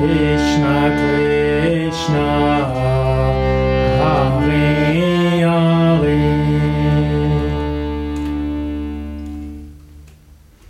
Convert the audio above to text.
вечно ты.